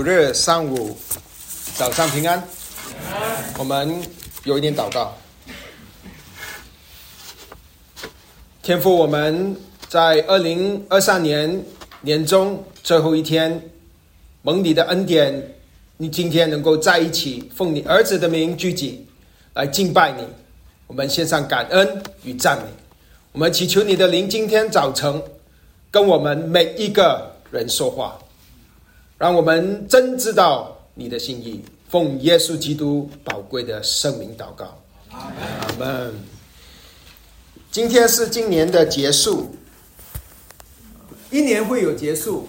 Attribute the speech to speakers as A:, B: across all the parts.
A: 主日上午早上平安。我们有一点祷告。天父，我们在二零二三年年中最后一天，蒙你的恩典，你今天能够在一起，奉你儿子的名聚集来敬拜你。我们献上感恩与赞美。我们祈求你的灵今天早晨跟我们每一个人说话，让我们真知道你的心意。奉耶稣基督宝贵的圣名祷告，阿门。今天是今年的结束，一年会有结束，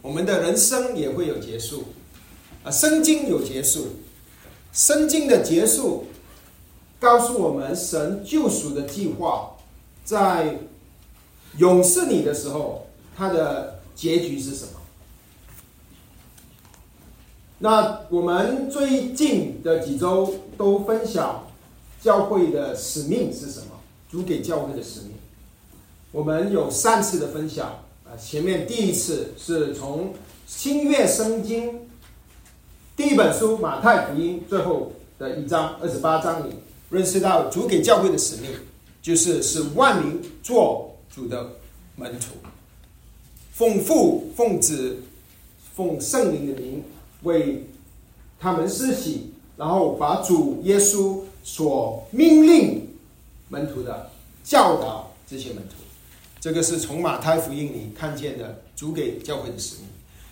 A: 我们的人生也会有结束。啊，圣经有结束，圣经的结束告诉我们，神救赎的计划在永世里的时候，他的结局是什么？那我们最近的几周都分享教会的使命是什么？主给教会的使命，我们有三次的分享啊。前面第一次是从新月圣经第一本书马太福音最后的一章二十八章里，认识到主给教会的使命，就是使万民做主的门徒，奉父、奉子、奉圣灵的名。为他们施洗，然后把主耶稣所命令门徒的教导这些门徒，这个是从马太福音里看见的主给教会的使命。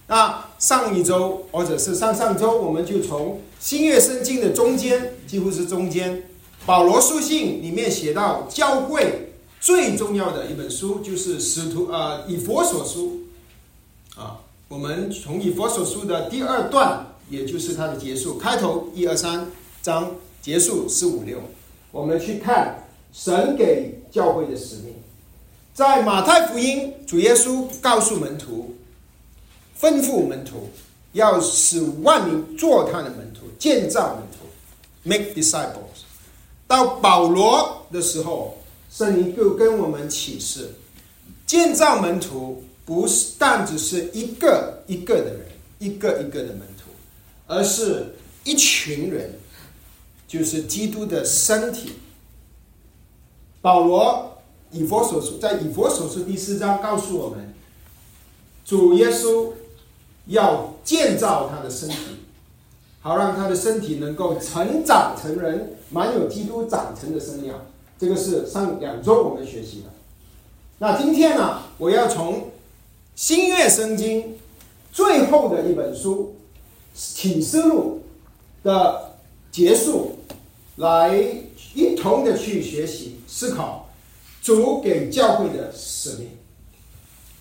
A: 那上一周或者是上上周，我们就从新约圣经的中间，几乎是中间，保罗书信里面写到教会最重要的一本书就是使徒呃以佛所书啊。我们从以佛所书的第二段，也就是它的结束，开头一二三章，结束四五六，我们去看神给教会的使命。在马太福音，主耶稣告诉门徒，吩咐门徒要使万民做他的门徒，建造门徒，make disciples。到保罗的时候，圣灵就跟我们启示，建造门徒。不是但只是一个一个的人，一个一个的门徒，而是一群人，就是基督的身体。保罗以佛所书在以佛所书第四章告诉我们，主耶稣要建造他的身体，好让他的身体能够成长成人，满有基督长成的身量。这个是上两周我们学习的。那今天呢，我要从。新月圣经最后的一本书《启示录》的结束，来一同的去学习思考主给教会的使命。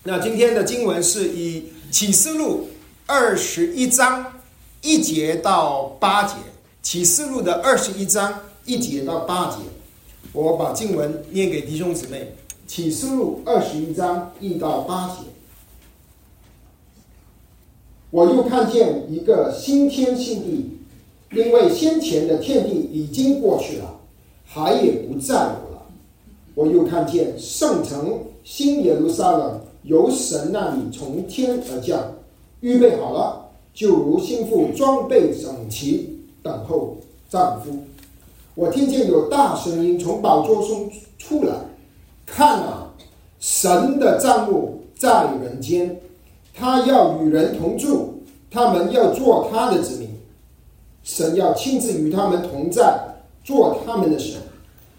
A: 那今天的经文是以《启示录》二十一章一节到八节，《启示录》的二十一章一节到八节，我把经文念给弟兄姊妹，《启示录》二十一章一到八节。我又看见一个新天新地，因为先前的天地已经过去了，海也不再有了。我又看见圣城新耶路撒冷由神那里从天而降，预备好了，就如新妇装备整齐，等候丈夫。我听见有大声音从宝座中出来，看啊，神的帐幕在人间。他要与人同住，他们要做他的子民，神要亲自与他们同在，做他们的神。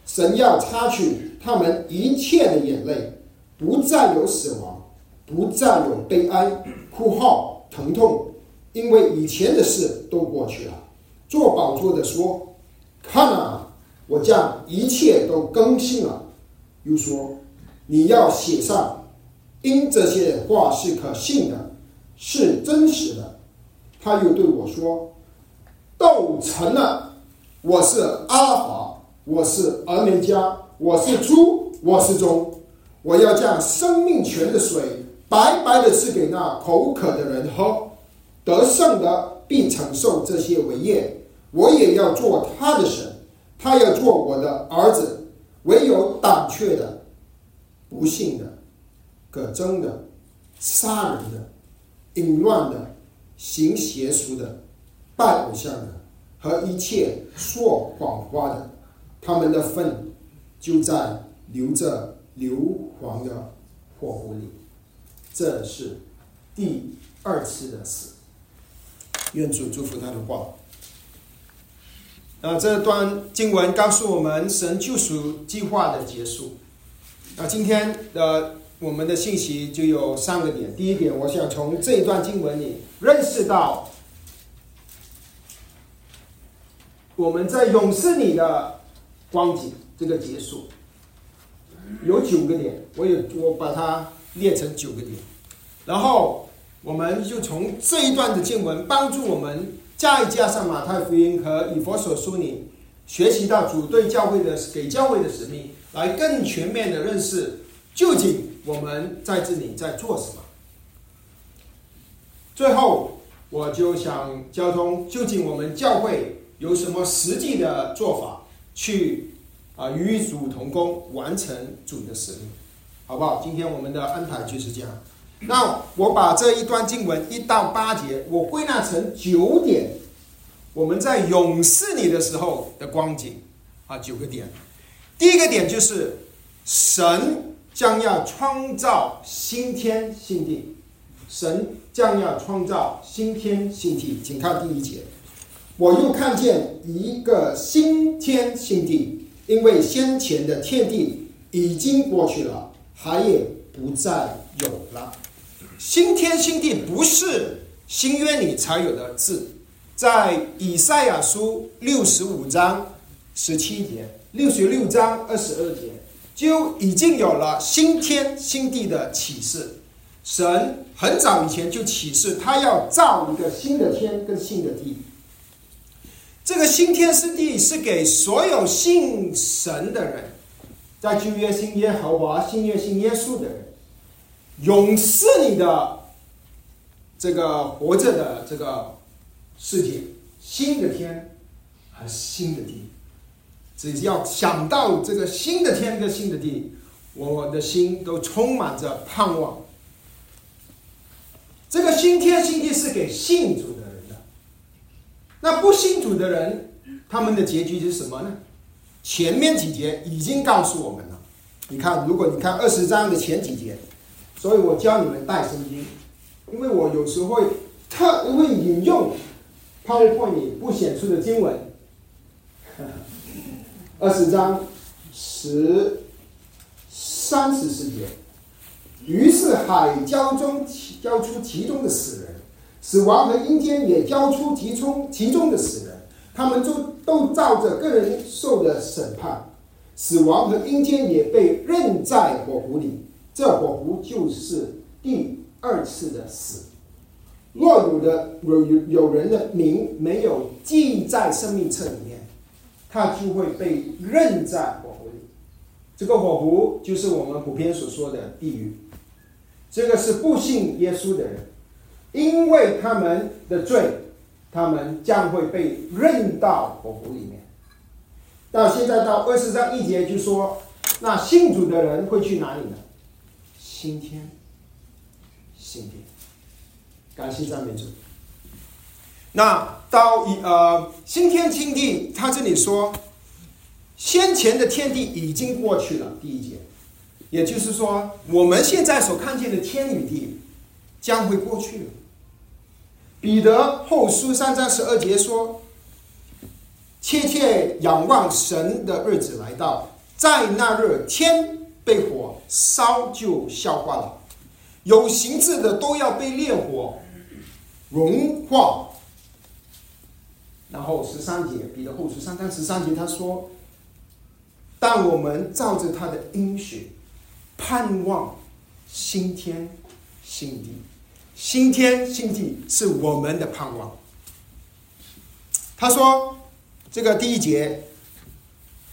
A: 神要擦去他们一切的眼泪，不再有死亡，不再有悲哀、哭号、疼痛，因为以前的事都过去了。做宝座的说：“看啊，我将一切都更新了。”又说：“你要写上。”因这些话是可信的，是真实的。他又对我说：“斗成了，我是阿华，我是俄梅加，我是猪，我是终。我要将生命泉的水白白的赐给那口渴的人喝。得胜的必承受这些为业。我也要做他的神，他要做我的儿子。唯有胆怯的、不幸的。可憎的、杀人的、
B: 淫乱的、行邪俗的、拜偶像的和一切说谎话的，他们的粪就在流着硫磺的火湖里。这是第二次的死。愿主祝福他的话。
A: 啊，这段经文告诉我们神救赎计划的结束。那今天的我们的信息就有三个点。第一点，我想从这一段经文里认识到，我们在勇士里的光景这个结束有九个点，我有我把它列成九个点，然后我们就从这一段的经文帮助我们。再加上马太福音和以佛所书里学习到主对教会的给教会的使命，来更全面的认识究竟我们在这里在做什么。最后，我就想交通究竟我们教会有什么实际的做法，去啊与主同工，完成主的使命，好不好？今天我们的安排就是这样。那我把这一段经文一到八节，我归纳成九点。我们在勇士里的时候的光景啊，九个点。第一个点就是神将要创造新天新地，神将要创造新天新地。请看第一节，我又看见一个新天新地，因为先前的天地已经过去了，还也不再有了。新天新地不是新约里才有的字，在以赛亚书六十五章十七节、六十六章二十二节就已经有了新天新地的启示。神很早以前就启示，他要造一个新的天跟新的地。这个新天新地是给所有信神的人，在旧约信耶和华、新约信耶稣的人。勇士里的这个活着的这个世界，新的天和新的地，只要想到这个新的天跟新的地，我的心都充满着盼望。这个新天新地是给信主的人的，那不信主的人，他们的结局是什么呢？前面几节已经告诉我们了。你看，如果你看二十章的前几节。所以我教你们带圣经，因为我有时会特会引用 PowerPoint 不显出的经文，二十章十三十四节。于是海交中交出其中的死人，死亡和阴间也交出其中其中的死人，他们就都照着个人受的审判，死亡和阴间也被扔在火湖里。这火湖就是第二次的死。若有的有有人的名没有记在生命册里面，他就会被扔在火湖里。这个火湖就是我们普遍所说的地狱。这个是不信耶稣的人，因为他们的罪，他们将会被扔到火湖里面。到现在到二十章一节就说，那信主的人会去哪里呢？新天，新地，感谢赞美主。那到一呃新天新地，他这里说，先前的天地已经过去了。第一节，也就是说，我们现在所看见的天与地将会过去了。彼得后书三章十二节说：“切切仰望神的日子来到，在那日天。”被火烧就消化了，有形质的都要被烈火融化。然后十三节，彼得后书三章十三节他说：“但我们照着他的应许，盼望新天新地，新天新地是我们的盼望。”他说：“这个第一节，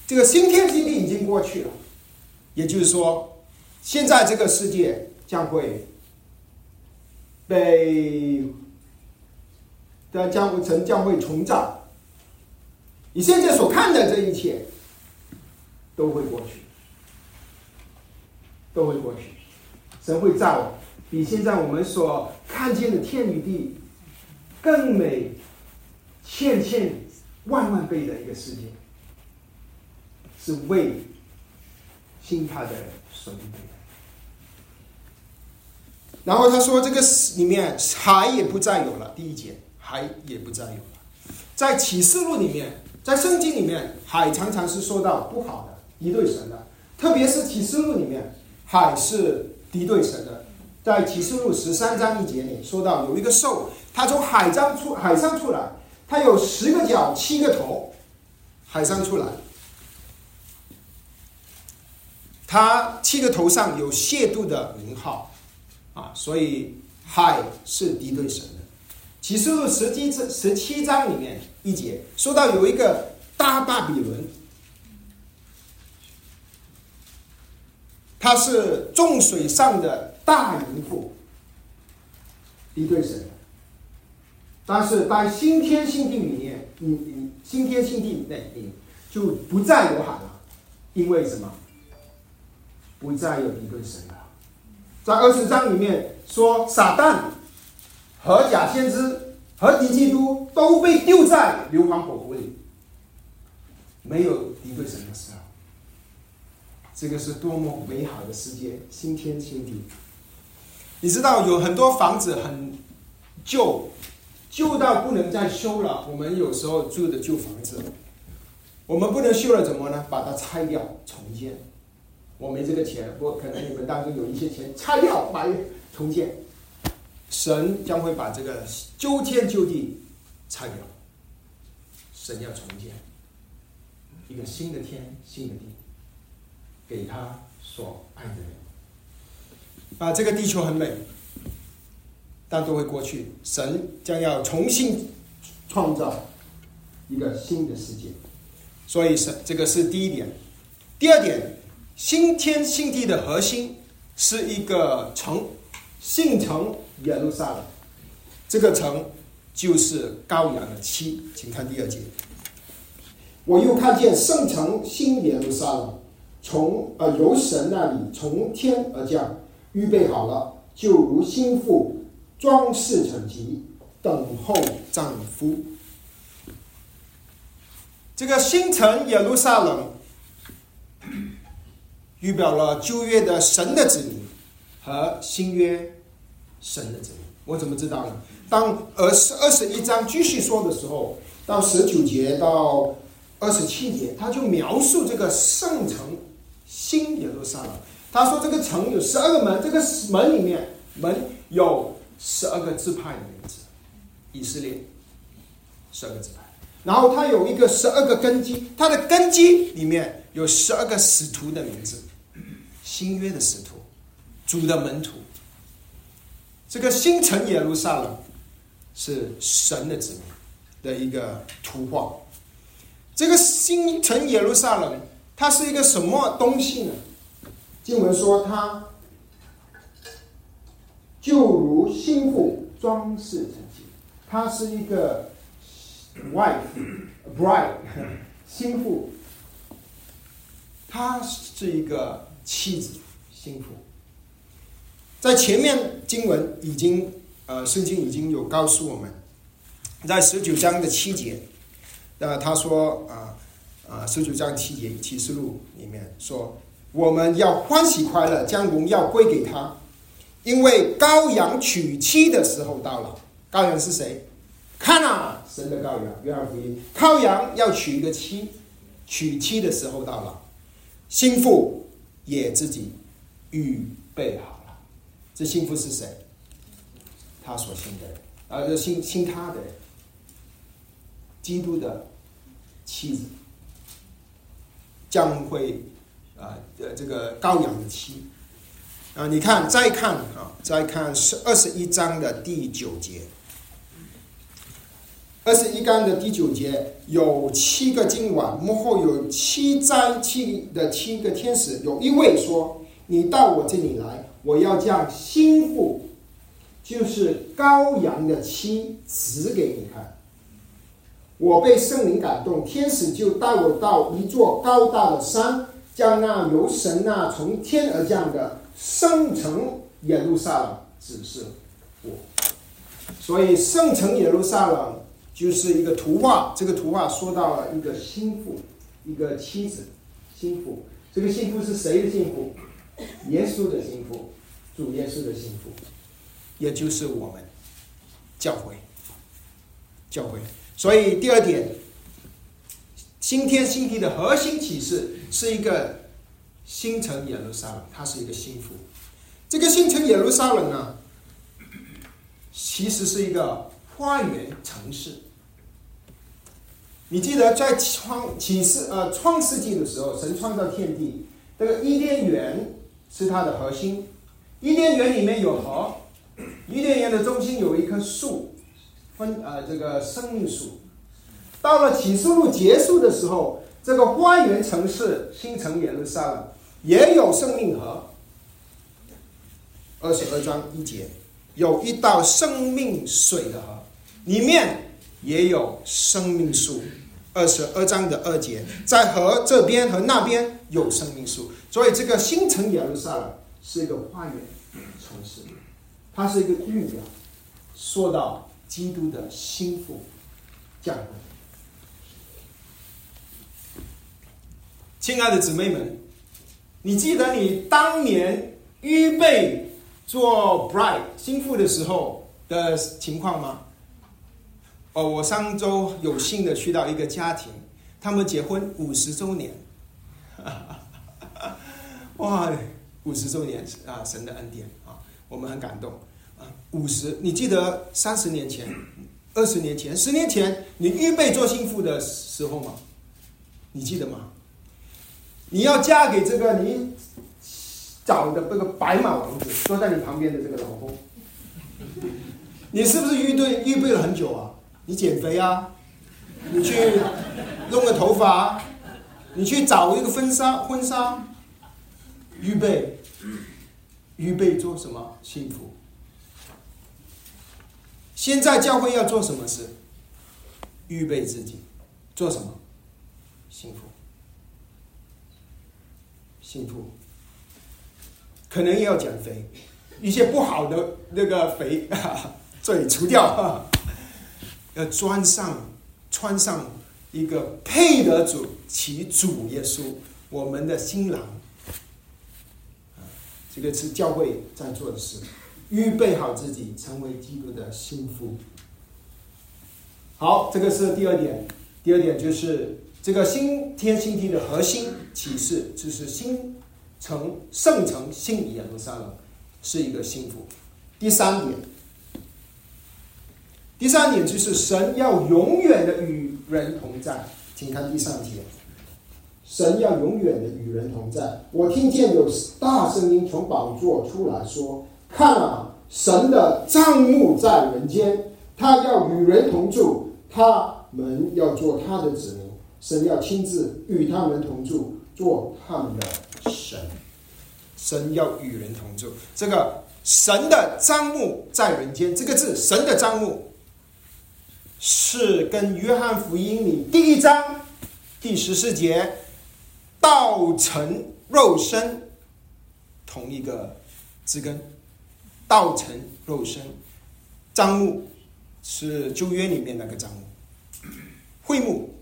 A: 这个新天新地已经过去了。”也就是说，现在这个世界将会被的将会成将会重造。你现在所看的这一切都会过去，都会过去。神会造比现在我们所看见的天与地更美，千千万万倍的一个世界，是为信他的所预备的。然后他说，这个里面海也不再有了。第一节，海也不再有了。在启示录里面，在圣经里面，海常常是说到不好的，敌对神的。特别是启示录里面，海是敌对神的。在启示录十三章一节里说到，有一个兽，它从海上出海上出来，它有十个脚七个头，海上出来，它七个头上有亵渎的名号。啊，所以海是敌对神的。启示录十七章十七章里面一节说到有一个大巴比伦，他是众水上的大淫妇，敌对神。但是在新天新地里面，你你新天新地内里就不再有海了，因为什么？不再有敌对神了。在二十章里面说，撒旦和假先知和敌基督都被丢在硫磺火湖里，没有敌对神的时候。这个是多么美好的世界，新天新地。你知道有很多房子很旧，旧到不能再修了。我们有时候住的旧房子，我们不能修了，怎么呢？把它拆掉重建。我没这个钱，我可能你们当中有一些钱，拆掉买重建。神将会把这个旧天旧地拆掉，神要重建一个新的天新的地，给他所爱的人。啊，这个地球很美，但都会过去。神将要重新创造一个新的世界，所以是这个是第一点。第二点。新天新地的核心是一个城，信城耶路撒冷。这个城就是羔羊的妻，请看第二节。我又看见圣城新耶路撒冷，从呃由神那里从天而降，预备好了，就如心腹装饰整齐，等候丈夫。这个新城耶路撒冷。预表了旧约的神的子民和新约神的子民。我怎么知道呢？当二十二十一章继续说的时候，到十九节到二十七节，他就描述这个圣城新耶路撒冷。他说这个城有十二个门，这个门里面门有十二个支派的名字，以色列十二个支派。然后它有一个十二个根基，它的根基里面有十二个使徒的名字。新约的使徒，主的门徒，这个新城耶路撒冷是神的子民的一个图画。这个新城耶路撒冷，它是一个什么东西呢？经文说，它就如新妇装饰成洁，它是一个 wife bride 新妇，它是一个。妻子，幸福。在前面经文已经，呃，圣经已经有告诉我们，在十九章的七节，那他说啊啊，十九章七节启示录里面说，我们要欢喜快乐，将荣耀归给他，因为羔羊娶妻的时候到了。羔羊是谁？看啊，神的羔羊，约翰福音，羔羊要娶一个妻，娶妻的时候到了，心腹。也自己预备好了，这幸福是谁？他所信的人，而信信他的，基督的妻子将会啊呃这个羔羊的妻啊，你看再看啊，再看是二十一章的第九节。二十一章的第九节有七个今晚，幕后有七灾七的七个天使。有一位说：“你到我这里来，我要将心腹，就是羔羊的妻，指给你看。”我被圣灵感动，天使就带我到一座高大的山，将那由神那从天而降的圣城耶路撒冷指示我。所以圣城耶路撒冷就是一个图画，这个图画说到了一个心腹，一个妻子，心腹。这个心腹是谁的心腹？耶稣的心腹，主耶稣的心腹，也就是我们教会。教会。所以第二点，新天新地的核心启示是一个新城耶路撒冷，它是一个心腹。这个新城耶路撒冷呢，其实是一个花园城市。你记得在创启示呃创世纪的时候，神创造天地，这个伊甸园是它的核心。伊甸园里面有河，伊甸园的中心有一棵树，分呃这个生命树。到了启示录结束的时候，这个花园城市新城耶路撒冷也有生命河。二十二章一节，有一道生命水的河，里面也有生命树。二十二章的二节，在河这边和那边有生命树，所以这个新城耶路撒冷是一个花园城市，它是一个预表，说到基督的心腹降临。亲爱的姊妹们，你记得你当年预备？做 bride 心腹的时候的情况吗？哦，我上周有幸的去到一个家庭，他们结婚五十周年，哇，五十周年啊，神的恩典啊，我们很感动啊。五十，你记得三十年前、二十年前、十年前你预备做心腹的时候吗？你记得吗？你要嫁给这个你。找的这个白马王子坐在你旁边的这个老公，你是不是预备预备了很久啊？你减肥啊？你去弄个头发？你去找一个婚纱婚纱？预备预备做什么？幸福。现在教会要做什么事？预备自己做什么？幸福。幸福。可能要减肥，一些不好的那个肥 嘴除掉，要穿上穿上一个配得主其主耶稣，我们的新郎。这个是教会在做的事，预备好自己成为基督的心腹。好，这个是第二点。第二点就是这个新天新地的核心启示，就是新。城圣城新耶路撒冷是一个幸福。第三点，第三点就是神要永远的与人同在。请看第三节，神要永远的与人同在。我听见有大声音从宝座出来说：“看啊，神的帐幕在人间，他要与人同住，他们要做他的子民，神要亲自与他们同住，做他们的。”神，神要与人同住。这个神的帐幕在人间，这个字“神的帐幕”是跟约翰福音里第一章第十四节“道成肉身”同一个字根，“道成肉身”帐幕是旧约里面那个帐幕，会幕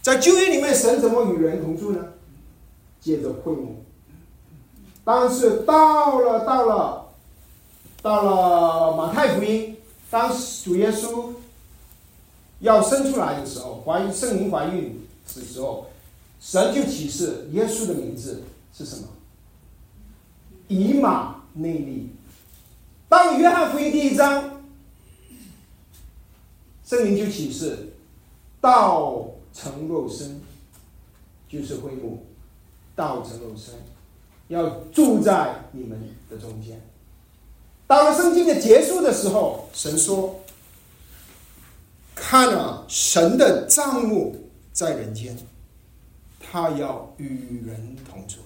A: 在旧约里面，神怎么与人同住呢？借着会幕，但是到了到了到了马太福音，当主耶稣要生出来的时候，怀孕圣灵怀孕的时候，神就启示耶稣的名字是什么？以马内利。当约翰福音第一章，圣灵就启示道成肉身，就是恢复。道成肉身，要住在你们的中间。到了圣经的结束的时候，神说：“看啊，神的账目在人间，他要与人同住。”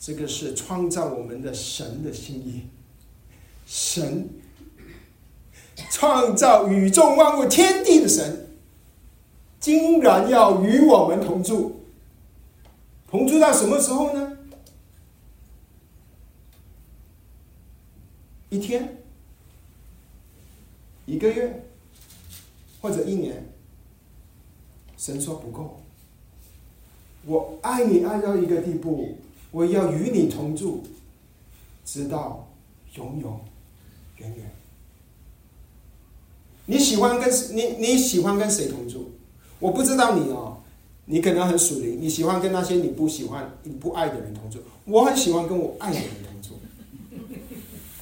A: 这个是创造我们的神的心意。神创造宇宙万物天地的神，竟然要与我们同住。同住到什么时候呢？一天，一个月，或者一年。神说不够，我爱你爱到一个地步，我要与你同住，直到永永远远。你喜欢跟你你喜欢跟谁同住？我不知道你哦，你可能很属灵，你喜欢跟那些你不喜欢、你不爱的人同住。我很喜欢跟我爱的人同住，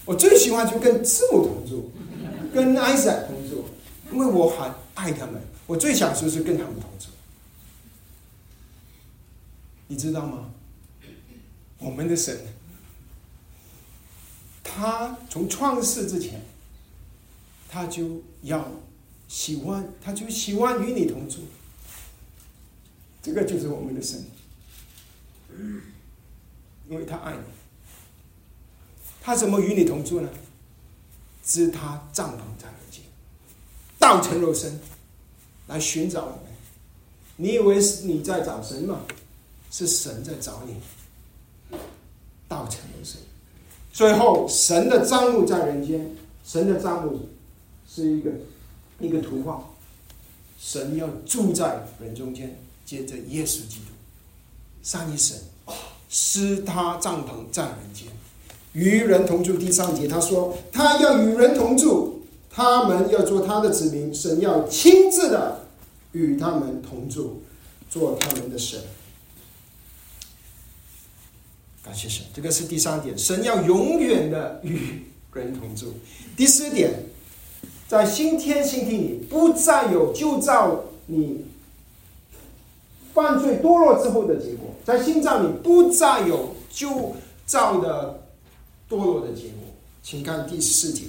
A: 我最喜欢就跟字母同住，跟艾萨同，因为我很爱他们。我最享受是跟他们同住，你知道吗？我们的神，他从创世之前，他就要喜欢，他就喜欢与你同住。这个就是我们的神，因为他爱你。他怎么与你同住呢？知他帐篷在何间，道成肉身。来寻找我们，你以为是你在找神吗？是神在找你。道成肉身，最后神的账目在人间，神的账目是一个一个图画，神要住在人中间，接着耶稣基督，三一神施他帐篷在人间，与人同住。第三节他说，他要与人同住。他们要做他的子民，神要亲自的与他们同住，做他们的神。感谢神，这个是第三点，神要永远的与人同住。第四点，在新天新地里，不再有旧造你犯罪堕落之后的结果，在新造里不再有旧造的堕落的结果。请看第四节。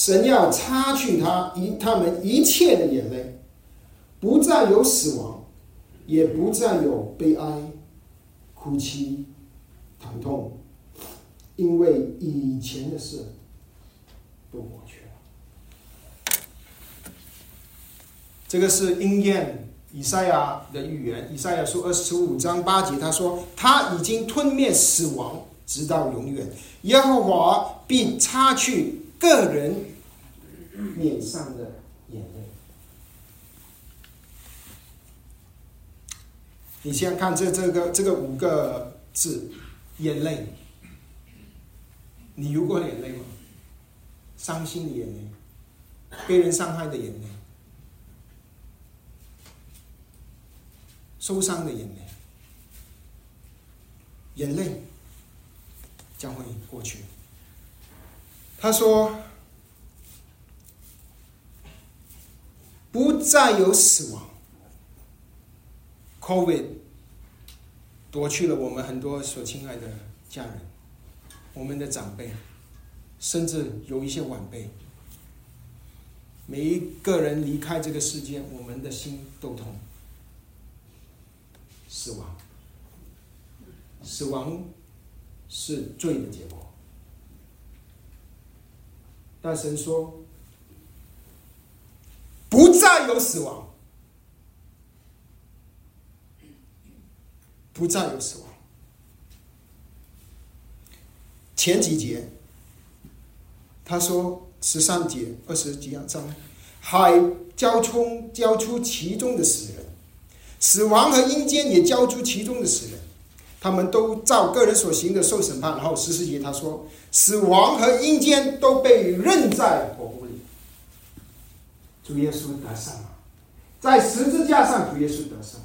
A: 神要擦去他一他们一切的眼泪，不再有死亡，也不再有悲哀、哭泣、疼痛，因为以前的事都过去了。这个是应验以赛亚的预言。以赛亚书二十五章八节，他说：“他已经吞灭死亡，直到永远。耶和华必擦去。”个人脸上的眼泪，你先看这这个这个五个字，眼泪，你流过眼泪吗？伤心的眼泪，被人伤害的眼泪，受伤的眼泪，眼泪将会过去。他说：“不再有死亡，COVID 夺去了我们很多所亲爱的家人，我们的长辈，甚至有一些晚辈。每一个人离开这个世界，我们的心都痛。死亡，死亡是罪的结果。”但神说：“不再有死亡，不再有死亡。”前几节，他说十三节二十几章，海交冲交出其中的死人，死亡和阴间也交出其中的死人，他们都照个人所行的受审判。然后十四节他说。死亡和阴间都被扔在火湖里，主耶稣得胜了，在十字架上，主耶稣得胜，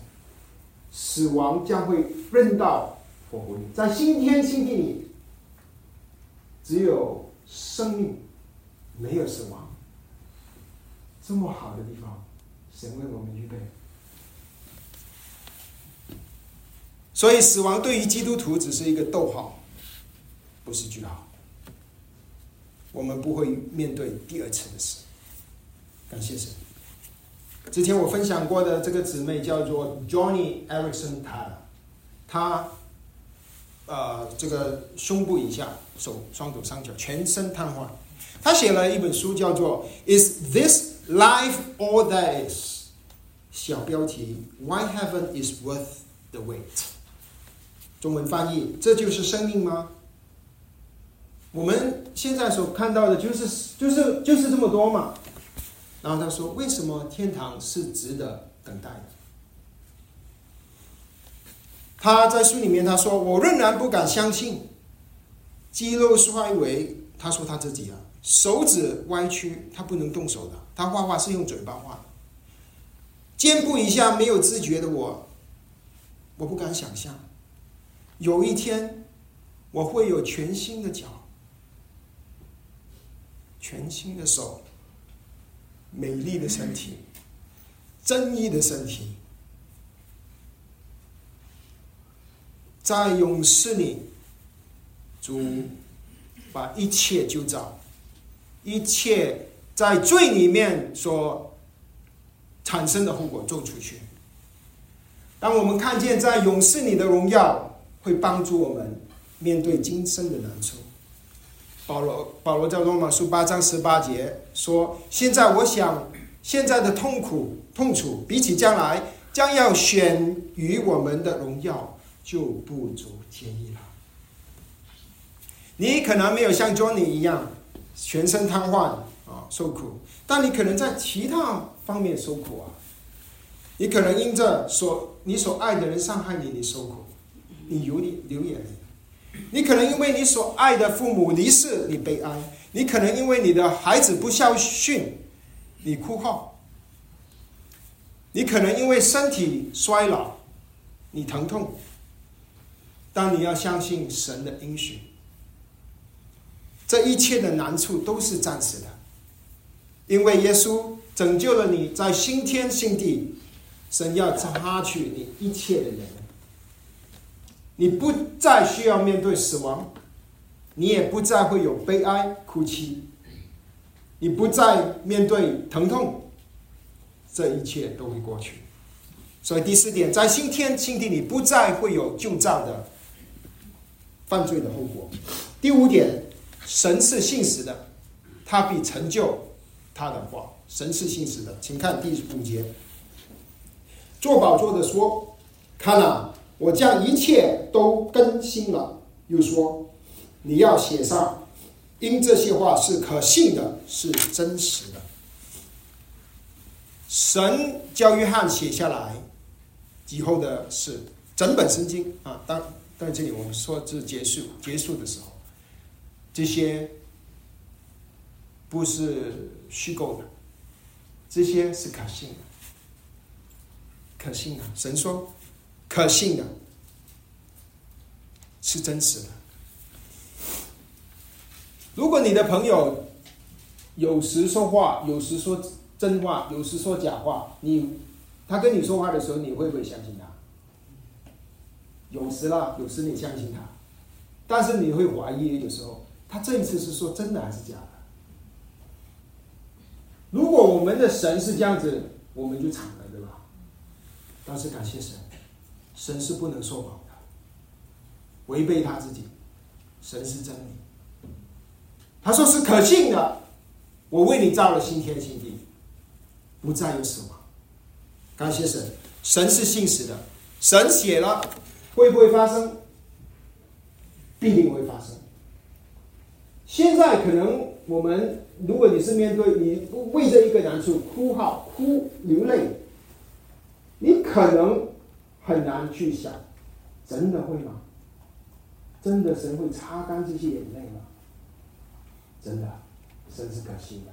A: 死亡将会扔到火湖里，在新天新地里，只有生命，没有死亡，这么好的地方，神为我们预备，所以死亡对于基督徒只是一个逗号，不是句号。我们不会面对第二次的死。感谢神。之前我分享过的这个姊妹叫做 Johnny Erickson，她，她，呃，这个胸部以下，手、双手、双脚全身瘫痪。她写了一本书，叫做《Is This Life All That Is》，小标题：Why Heaven Is Worth the Wait。中文翻译：这就是生命吗？我们现在所看到的就是就是就是这么多嘛。然后他说：“为什么天堂是值得等待？”他在书里面他说：“我仍然不敢相信，肌肉衰微。”他说他自己啊，手指歪曲，他不能动手的。他画画是用嘴巴画。肩部以下没有知觉的我，我不敢想象，有一天我会有全新的脚。全新的手，美丽的身体，正义的身体，在勇士里，主把一切救造，一切在罪里面所产生的后果做出去。当我们看见在勇士里的荣耀，会帮助我们面对今生的难处。保罗保罗在罗马书八章十八节说：“现在我想，现在的痛苦痛楚，比起将来将要选于我们的荣耀，就不足介意了。”你可能没有像 Johnny 一样全身瘫痪啊受苦，但你可能在其他方面受苦啊。你可能因着所你所爱的人伤害你，你受苦，你流眼流眼泪。你可能因为你所爱的父母离世，你悲哀；你可能因为你的孩子不孝训，你哭号；你可能因为身体衰老，你疼痛。但你要相信神的应许，这一切的难处都是暂时的，因为耶稣拯救了你在新天新地，神要擦去你一切的眼泪。你不再需要面对死亡，你也不再会有悲哀哭泣，你不再面对疼痛，这一切都会过去。所以第四点，在新天新地里不再会有旧账的犯罪的后果。第五点，神是信实的，他必成就他的话。神是信实的，请看第五节，做宝座的说：“看啊。”我将一切都更新了，又说：“你要写上，因这些话是可信的，是真实的。”神教约翰写下来以后的是整本圣经啊。当在这里我们说这结束结束的时候，这些不是虚构的，这些是可信的，可信的。神说。可信的，是真实的。如果你的朋友有时说话，有时说真话，有时说假话，你他跟你说话的时候，你会不会相信他？有时啦，有时你相信他，但是你会怀疑，有时候他这一次是说真的还是假的？如果我们的神是这样子，我们就惨了，对吧？但是感谢神。神是不能说谎的，违背他自己，神是真理。他说是可信的，我为你造了新天新地，不再有死亡。感谢神，神是信实的，神写了，会不会发生？必定会发生。现在可能我们，如果你是面对你为这一个难处哭号、哭流泪，你可能。很难去想，真的会吗？真的神会擦干这些眼泪吗？真的，神是可信的。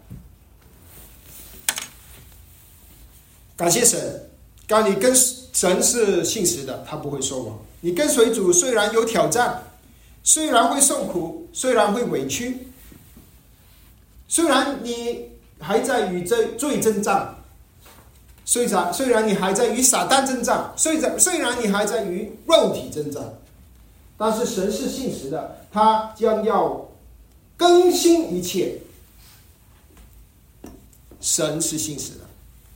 A: 感谢神，当你跟神是信实的，他不会说谎。你跟随主虽然有挑战，虽然会受苦，虽然会委屈，虽然你还在与这罪征战。虽然虽然你还在与撒旦征战，虽然虽然你还在与肉体征战，但是神是信实的，他将要更新一切。神是信实的，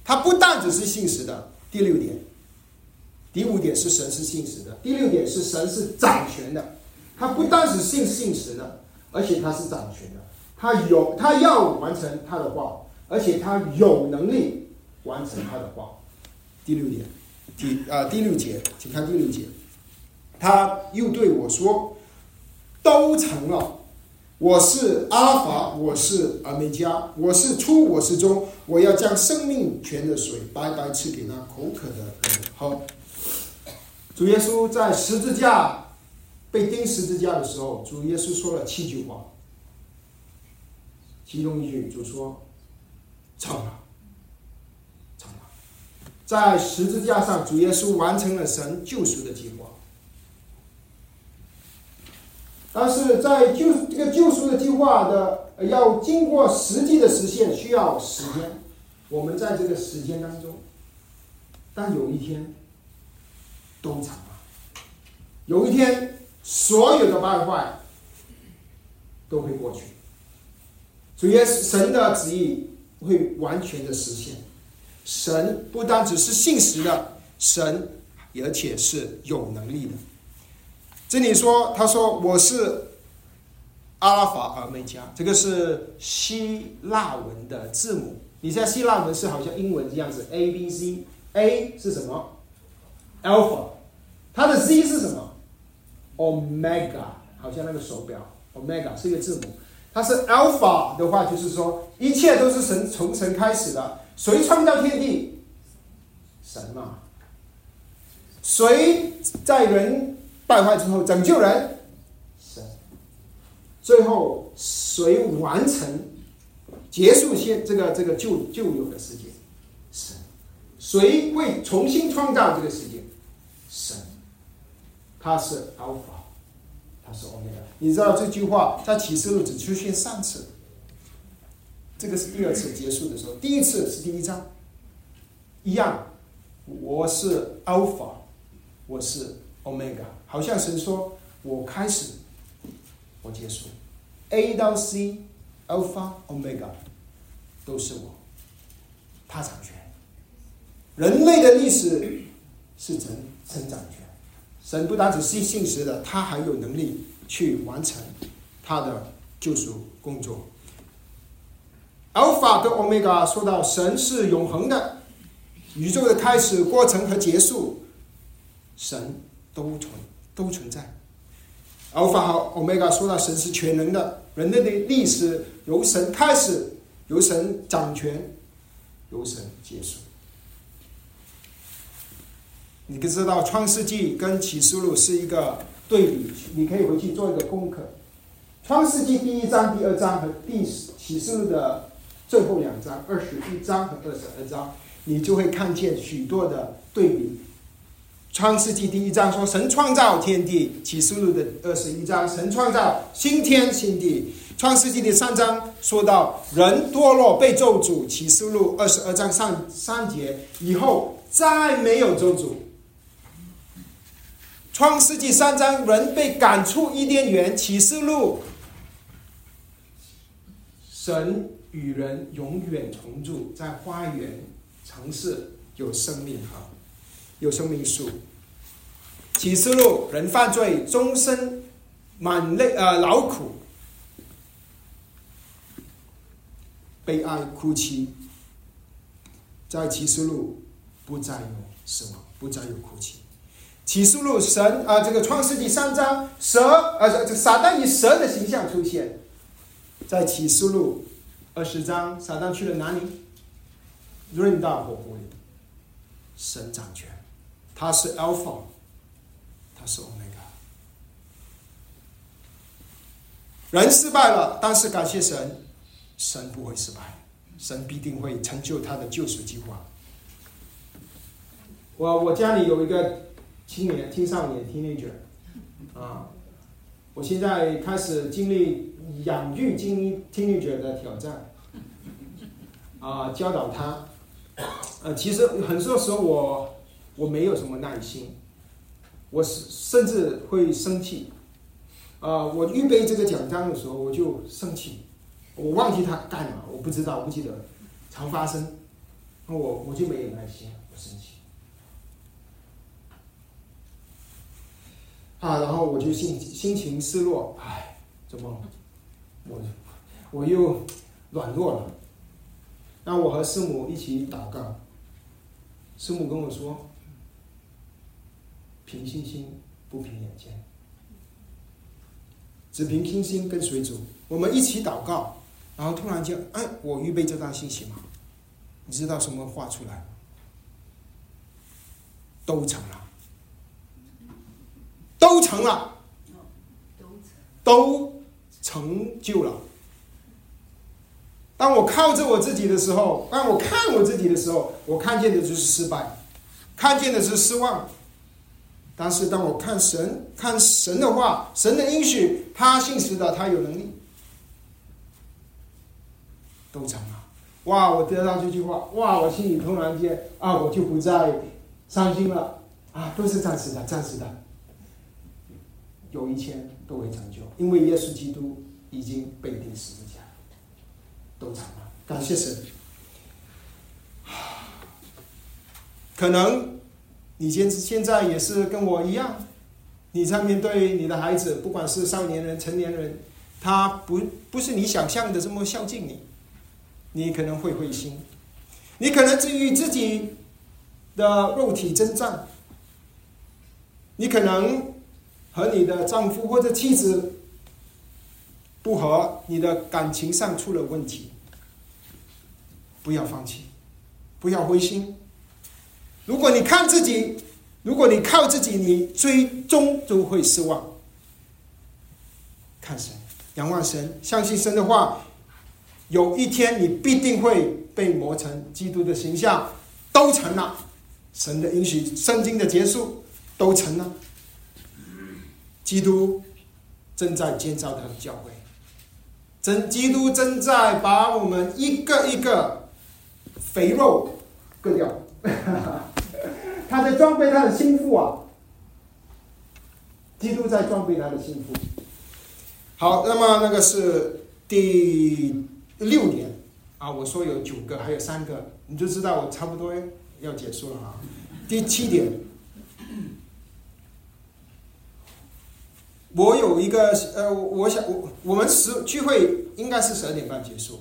A: 他不但只是信实的。第六点，第五点是神是信实的，第六点是神是掌权的。他不但是信信实的，而且他是掌权的，他有他要完成他的话，而且他有能力。完成他的话，第六点，第啊第六节，请看第六节，他又对我说：“都成了，
B: 我是阿法，我是阿美加，我是初，我是终，我要将生命泉的水白白赐给那口渴的人喝。
A: 主耶稣在十字架被钉十字架的时候，主耶稣说了七句话，其中一句主说：“成了，成了。”在十字架上，主耶稣完成了神救赎的计划。但是在救这个救赎的计划的要经过实际的实现，需要时间。我们在这个时间当中，但有一天都长了，有一天所有的败坏都会过去，主耶稣神的旨意会完全的实现。神不单只是信实的神，而且是有能力的。这里说，他说我是阿拉法尔美加，这个是希腊文的字母。你在希腊文是好像英文这样子，A B C，A 是什么？Alpha，它的 Z 是什么？Omega，好像那个手表，Omega 是一个字母。它是 Alpha 的话，就是说一切都是神从神开始的。谁创造天地？神。嘛。谁在人？败坏之后拯救人，神；最后谁完成结束现这个这个旧旧有的世界，神；谁为重新创造这个世界，神。他是 Alpha，他是 Omega。你知道这句话在启示录只出现三次，这个是第二次结束的时候，第一次是第一章，一样，我是 Alpha，我是 Omega。好像神说：“我开始，我结束，A 到 C，Alpha Omega，都是我，他掌权。人类的历史是神神掌权，神不单只是信实的，他还有能力去完成他的救赎工作。Alpha 跟 Omega 说到神是永恒的，宇宙的开始、过程和结束，神都存。”都存在。阿法和欧米伽说到神是全能的，人类的历史由神开始，由神掌权，由神结束。你可知道创世纪跟启示录是一个对比？你可以回去做一个功课。创世纪第一章、第二章和第启示录的最后两章，二十一章和二十二章，你就会看见许多的对比。创世纪第一章说神创造天地，启示录的二十一章神创造新天新地。创世纪第三章说到人堕落被咒诅，启示录二十二章上三节以后再没有咒诅。创世纪三章人被赶出伊甸园，启示录神与人永远同住在花园城市，有生命哈。有生命树。启示录人犯罪，终身满累呃劳苦，悲哀哭泣。在启示录不再有死亡，不再有哭泣。启示录神啊，这个创世纪三章蛇啊，这这撒旦以蛇的形象出现。在启示录二十章，撒旦去了哪里？润大火湖里，神掌权。他是 Alpha，他是 Omega。人失败了，但是感谢神，神不会失败，神必定会成就他的救赎计划。我我家里有一个青年、青少年 teenager，啊，我现在开始经历养育精英 teenager 的挑战，啊，教导他，呃，其实很多时候我。我没有什么耐心，我是甚至会生气，啊！我预备这个奖章的时候我就生气，我忘记他干嘛，我不知道，不记得，常发生，我我就没有耐心，我生气，啊！然后我就心心情失落，唉，怎么，我我又软弱了，那我和师母一起祷告，师母跟我说。凭信心，不凭眼见。只凭听心跟随主。我们一起祷告，然后突然间，哎，我预备这段信息嘛？你知道什么话出来？都成了，都成了，都成就了。当我靠着我自己的时候，当我看我自己的时候，我看见的就是失败，看见的是失望。但是当我看神，看神的话，神的应许，他信实的，他有能力，都成了。哇！我得到这句话，哇！我心里突然间啊，我就不再伤心了啊，都是暂时的，暂时的。有一天都会成就，因为耶稣基督已经被钉十字架，都成了。感谢神。可能你现现在也是跟我一样，你在面对你的孩子，不管是少年人、成年人，他不不是你想象的这么孝敬你。你可能会灰心，你可能至于自己的肉体征战，你可能和你的丈夫或者妻子不和，你的感情上出了问题。不要放弃，不要灰心。如果你看自己，如果你靠自己，你最终都会失望。看神，仰望神，相信神的话。有一天，你必定会被磨成基督的形象，都成了。神的允许，圣经的结束，都成了。基督正在建造他的教会，真基督正在把我们一个一个肥肉割掉。他在装备他的心腹啊！基督在装备他的心腹。好，那么那个是第。六点啊，我说有九个，还有三个，你就知道我差不多要结束了啊。第七点，我有一个呃，我想我我们十聚会应该是十二点半结束，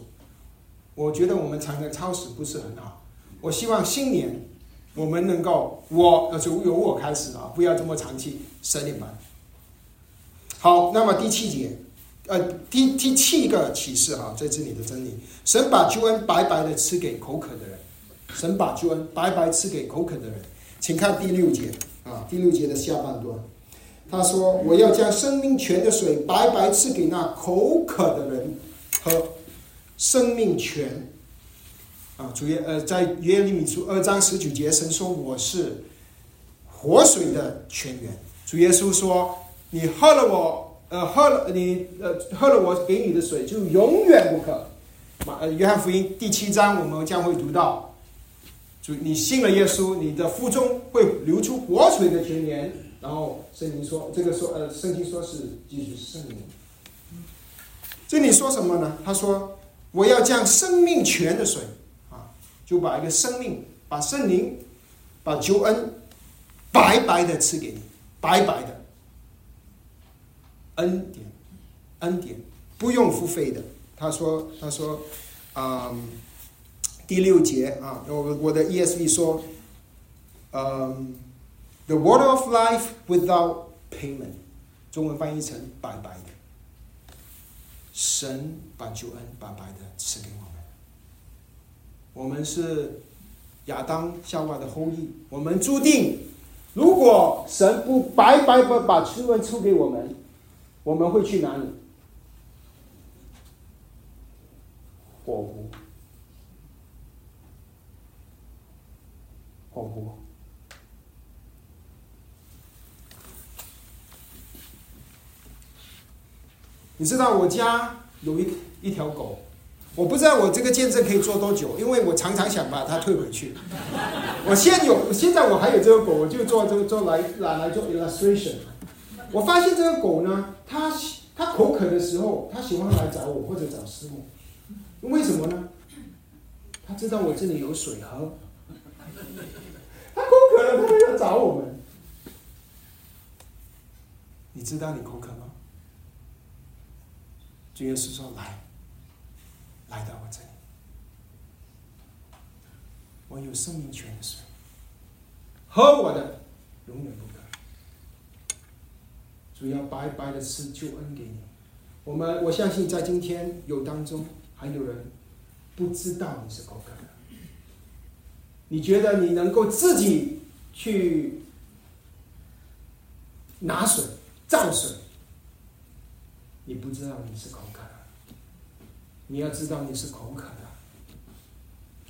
A: 我觉得我们常常超时不是很好。我希望新年我们能够我就由我开始啊，不要这么长期十二点半。好，那么第七节。呃，第第七个启示哈，在这里的真理，神把救恩白白的赐给口渴的人，神把救恩白白赐给口渴的人，请看第六节啊，第六节的下半段，他说：“我要将生命泉的水白白赐给那口渴的人喝，生命泉啊，主耶呃，在约利米书二章十九节，神说我是活水的泉源，主耶稣说，你喝了我。”呃，喝了你呃喝了我给你的水，就永远不渴。马呃，约翰福音第七章我们将会读到，主你信了耶稣，你的腹中会流出活水的泉源。然后圣经说，这个说呃，圣经说是继续圣灵。这里说什么呢？他说我要将生命泉的水啊，就把一个生命，把圣灵，把救恩白白的赐给你，白白的。恩典，恩典不用付费的。他说：“他说，嗯，第六节啊，我我的 ESV 说，嗯，the water of life without payment，中文翻译成白白的。神把救恩白白的赐给我们。我们是亚当夏娃的后裔，我们注定，如果神不白白的把救恩赐给我们。”我们会去哪里？火湖，火湖。你知道我家有一一条狗，我不知道我这个见证可以做多久，因为我常常想把它退回去。我现有，现在我还有这个狗，我就做这个做来拿来做 illustration。我发现这个狗呢，它它口渴的时候，它喜欢来找我或者找师母。为什么呢？它知道我这里有水喝。它口渴了，它就要找我们。你知道你口渴吗？主耶稣说：“来，来到我这里，我有生命泉的水，喝我的，永远不。”主要白白的赐救恩给你，我们我相信在今天有当中还有人不知道你是口渴的，你觉得你能够自己去拿水造水，你不知道你是口渴的，你要知道你是口渴的，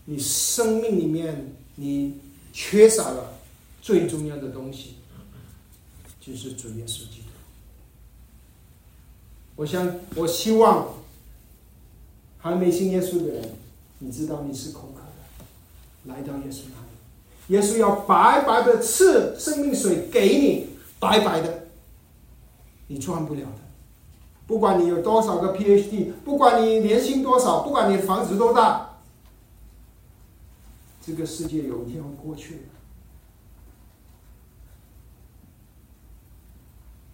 A: 你生命里面你缺少了最重要的东西，就是主耶稣基督。我想，我希望还没信耶稣的人，你知道你是口渴的，来到耶稣那里，耶稣要白白的赐生命水给你，白白的，你赚不了的。不管你有多少个 PhD，不管你年薪多少，不管你房子多大，这个世界有一天会过去的。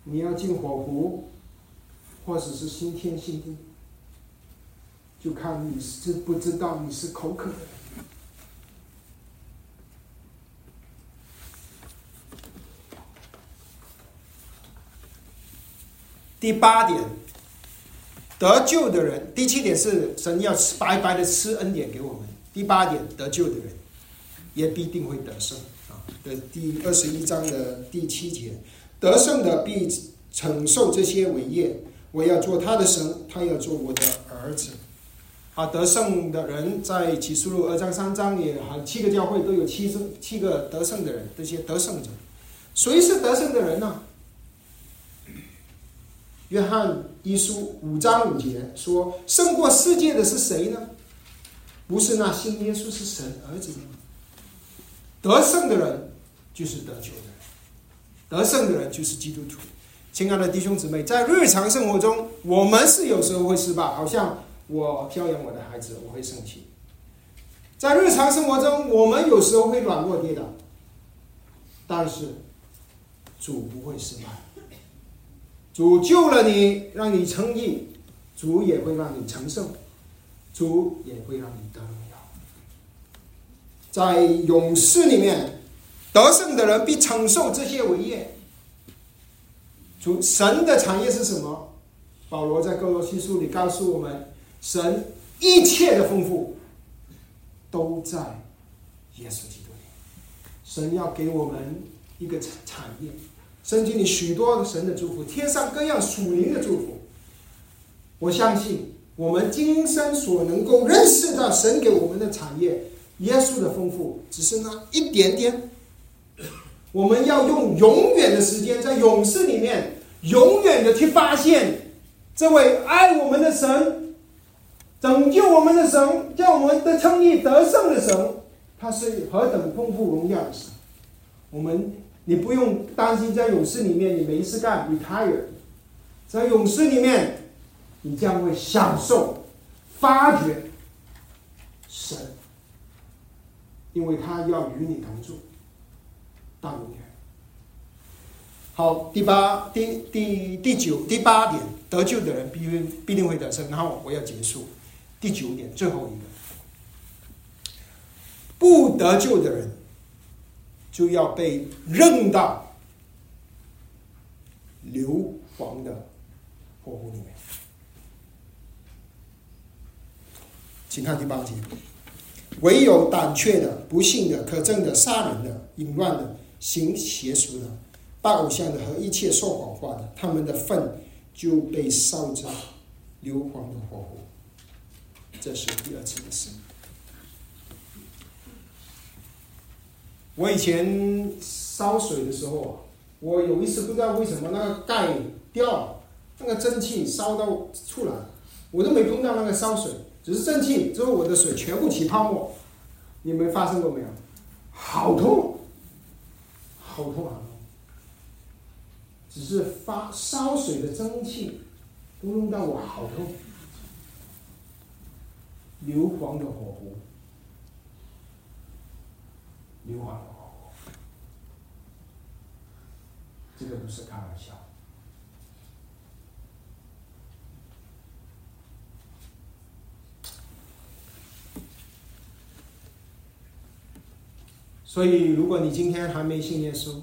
A: 你要进火湖。或者是新天新地，就看你知不知道你是口渴的。第八点，得救的人；第七点是神要白白的赐恩典给我们。第八点，得救的人也必定会得胜啊！的第二十一章的第七节，得胜的必承受这些伟业。我要做他的神，他要做我的儿子。啊，得胜的人在启示录二章三章也好，七个教会都有七胜七个得胜的人，这些得胜者。谁是得胜的人呢？约翰一书五章五节说：“胜过世界的是谁呢？不是那信耶稣是神儿子吗？得胜的人就是得救的人，得胜的人就是基督徒。”亲爱的弟兄姊妹，在日常生活中，我们是有时候会失败，好像我教养我的孩子，我会生气。在日常生活中，我们有时候会软弱跌倒，但是主不会失败，主救了你，让你称义，主也会让你成圣，主也会让你得荣耀。在勇士里面，得胜的人必承受这些伟业。主神的产业是什么？保罗在哥罗西书里告诉我们，神一切的丰富都在耶稣基督里。神要给我们一个产产业，圣经里许多的神的祝福，天上各样属灵的祝福。我相信我们今生所能够认识到神给我们的产业，耶稣的丰富，只是那一点点。我们要用永远的时间，在勇士里面，永远的去发现这位爱我们的神、拯救我们的神、叫我们的称义得胜的神，他是何等丰富荣耀的神。我们，你不用担心，在勇士里面你没事干，retire，在勇士里面，你将会享受、发掘神，因为他要与你同住。大永远。好，第八、第第第九、第八点，得救的人必定必定会得胜。然后我要结束第九点，最后一个，不得救的人就要被扔到硫磺的火湖里面。请看第八节，唯有胆怯的、不幸的、可憎的、杀人的、淫乱的。行邪俗的、拜偶像的和一切说谎话的，他们的粪就被烧在硫磺的火湖。这是第二次的事。我以前烧水的时候啊，我有一次不知道为什么那个盖掉了，那个蒸汽烧到出来，我都没碰到那个烧水，只是蒸汽之后我的水全部起泡沫。你们发生过没有？好痛！好痛啊！只是发烧水的蒸汽都弄到我好痛。硫磺的火湖，硫磺的火湖，这个不是开玩笑。所以，如果你今天还没信耶稣，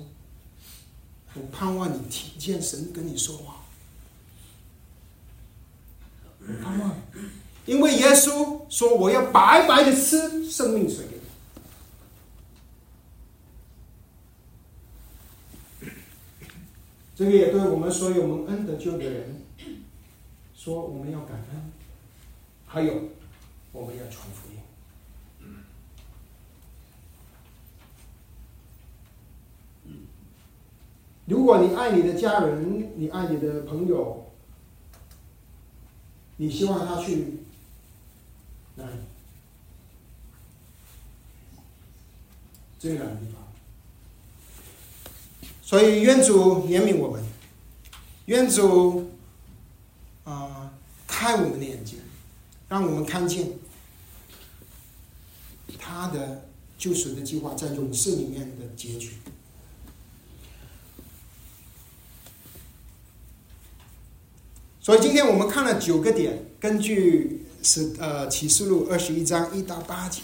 A: 我盼望你听见神跟你说话。因为耶稣说：“我要白白的吃生命水给你。”这个也对我们所有蒙恩得救的人说：“我们要感恩，还有我们要传福音。”如果你爱你的家人，你爱你的朋友，你希望他去哪里？最远的地方。所以愿主怜悯我们，愿主啊开我们的眼睛，让我们看见他的救赎的计划在勇士里面的结局。所以今天我们看了九个点，根据是呃启示录二十一章一到八节。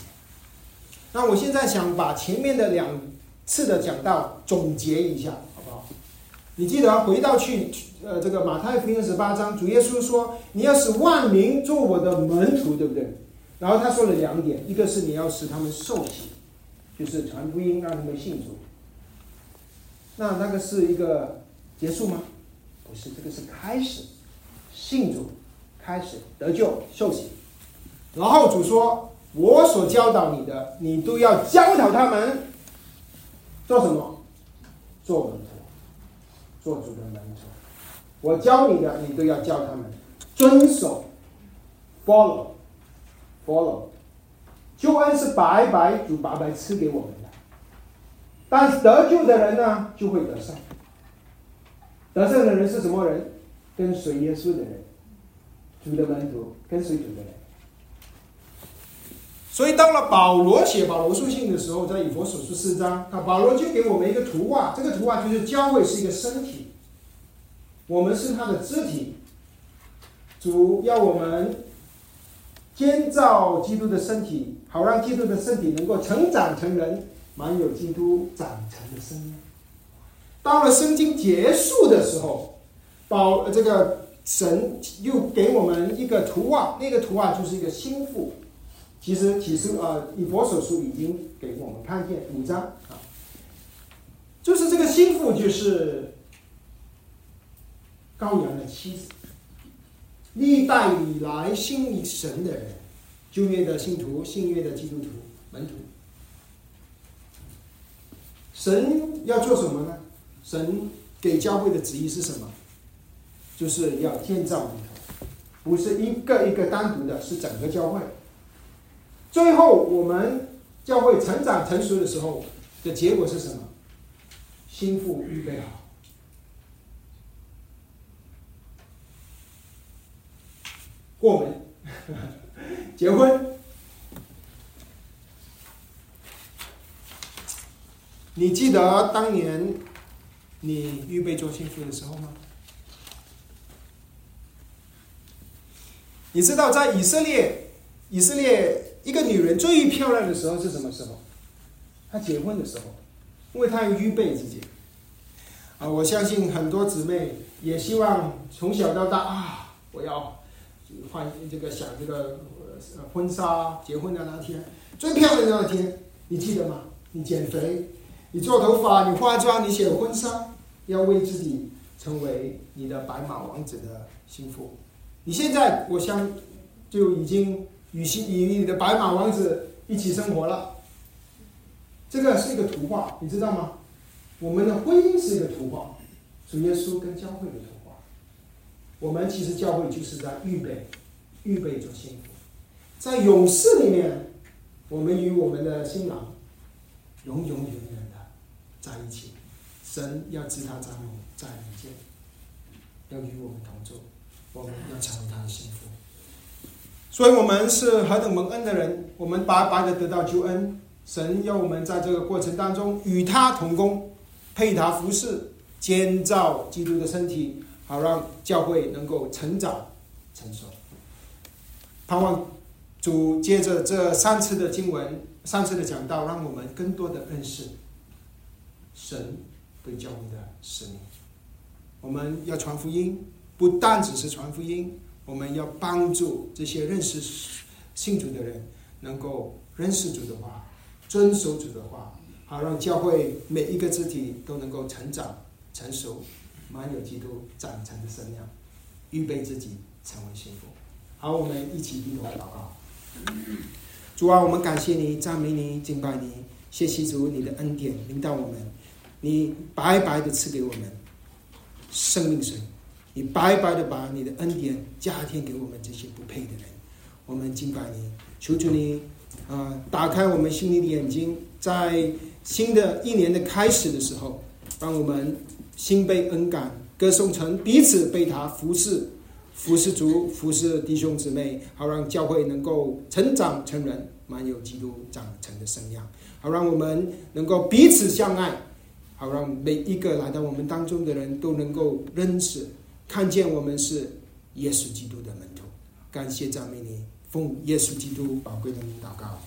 A: 那我现在想把前面的两次的讲道总结一下，好不好？你记得回到去呃这个马太福音十八章，主耶稣说你要使万民做我的门徒，对不对？然后他说了两点，一个是你要使他们受洗，就是传福音让他们信主。那那个是一个结束吗？不是，这个是开始。信主，开始得救受洗，然后主说：“我所教导你的，你都要教导他们做什么？做门徒，做主的门徒。我教你的，你都要教他们遵守，follow，follow。救恩是白白主白白赐给我们的，但是得救的人呢，就会得胜。得胜的人是什么人？”跟随耶稣的人，主的门徒，跟随主的人。所以到了保罗写保罗书信的时候，在以佛所书四章，啊，保罗就给我们一个图画，这个图画就是教会是一个身体，我们是他的肢体，主要我们建造基督的身体，好让基督的身体能够成长成人，满有基督长成的生命。到了圣经结束的时候。保这个神又给我们一个图画，那个图画就是一个心腹。其实其实啊，以佛所书已经给我们看见五章啊，就是这个心腹就是羔羊的妻子。历代以来信神的人，旧约的信徒，新约的基督徒门徒，神要做什么呢？神给教会的旨意是什么？就是要建造，不是一个一个单独的，是整个教会。最后我们教会成长成熟的时候的结果是什么？心腹预备好，过门，结婚。你记得当年你预备做心腹的时候吗？你知道，在以色列，以色列一个女人最漂亮的时候是什么时候？她结婚的时候，因为她要预备自己。啊，我相信很多姊妹也希望从小到大啊，我要换这个想这个婚纱结婚的那天最漂亮的那天，你记得吗？你减肥，你做头发，你化妆，你写婚纱，要为自己成为你的白马王子的心腹。你现在，我想就已经与新与你的白马王子一起生活了。这个是一个图画，你知道吗？我们的婚姻是一个图画，主耶稣跟教会的图画。我们其实教会就是在预备，预备着幸福。在勇士里面，我们与我们的新郎永永远远的在一起。神要知他在我在人间，要与我们同住。我们要成为他的幸福，所以我们是何等蒙恩的人，我们白白的得到救恩。神要我们在这个过程当中与他同工，配他服侍，建造基督的身体，好让教会能够成长成熟。盼望主接着这三次的经文，三次的讲道，让我们更多的认识神对教会的使命。我们要传福音。不单只是传福音，我们要帮助这些认识信主的人，能够认识主的话，遵守主的话，好让教会每一个肢体都能够成长、成熟，满有基督长成的身量，预备自己成为幸福。好，我们一起低头祷告。主啊，我们感谢你，赞美你，敬拜你，谢谢主你的恩典领导我们，你白白的赐给我们生命水，你白白的把你的恩典加添给我们这些不配的人，我们敬拜你，求求你啊，打开我们心里的眼睛，在新的一年的开始的时候，让我们心被恩感，歌颂成彼此被他服侍。服侍主，服侍弟兄姊妹，好让教会能够成长成人，满有基督长成的生样；好让我们能够彼此相爱，好让每一个来到我们当中的人都能够认识、看见我们是耶稣基督的门徒。感谢赞美你，奉耶稣基督宝贵的祷告。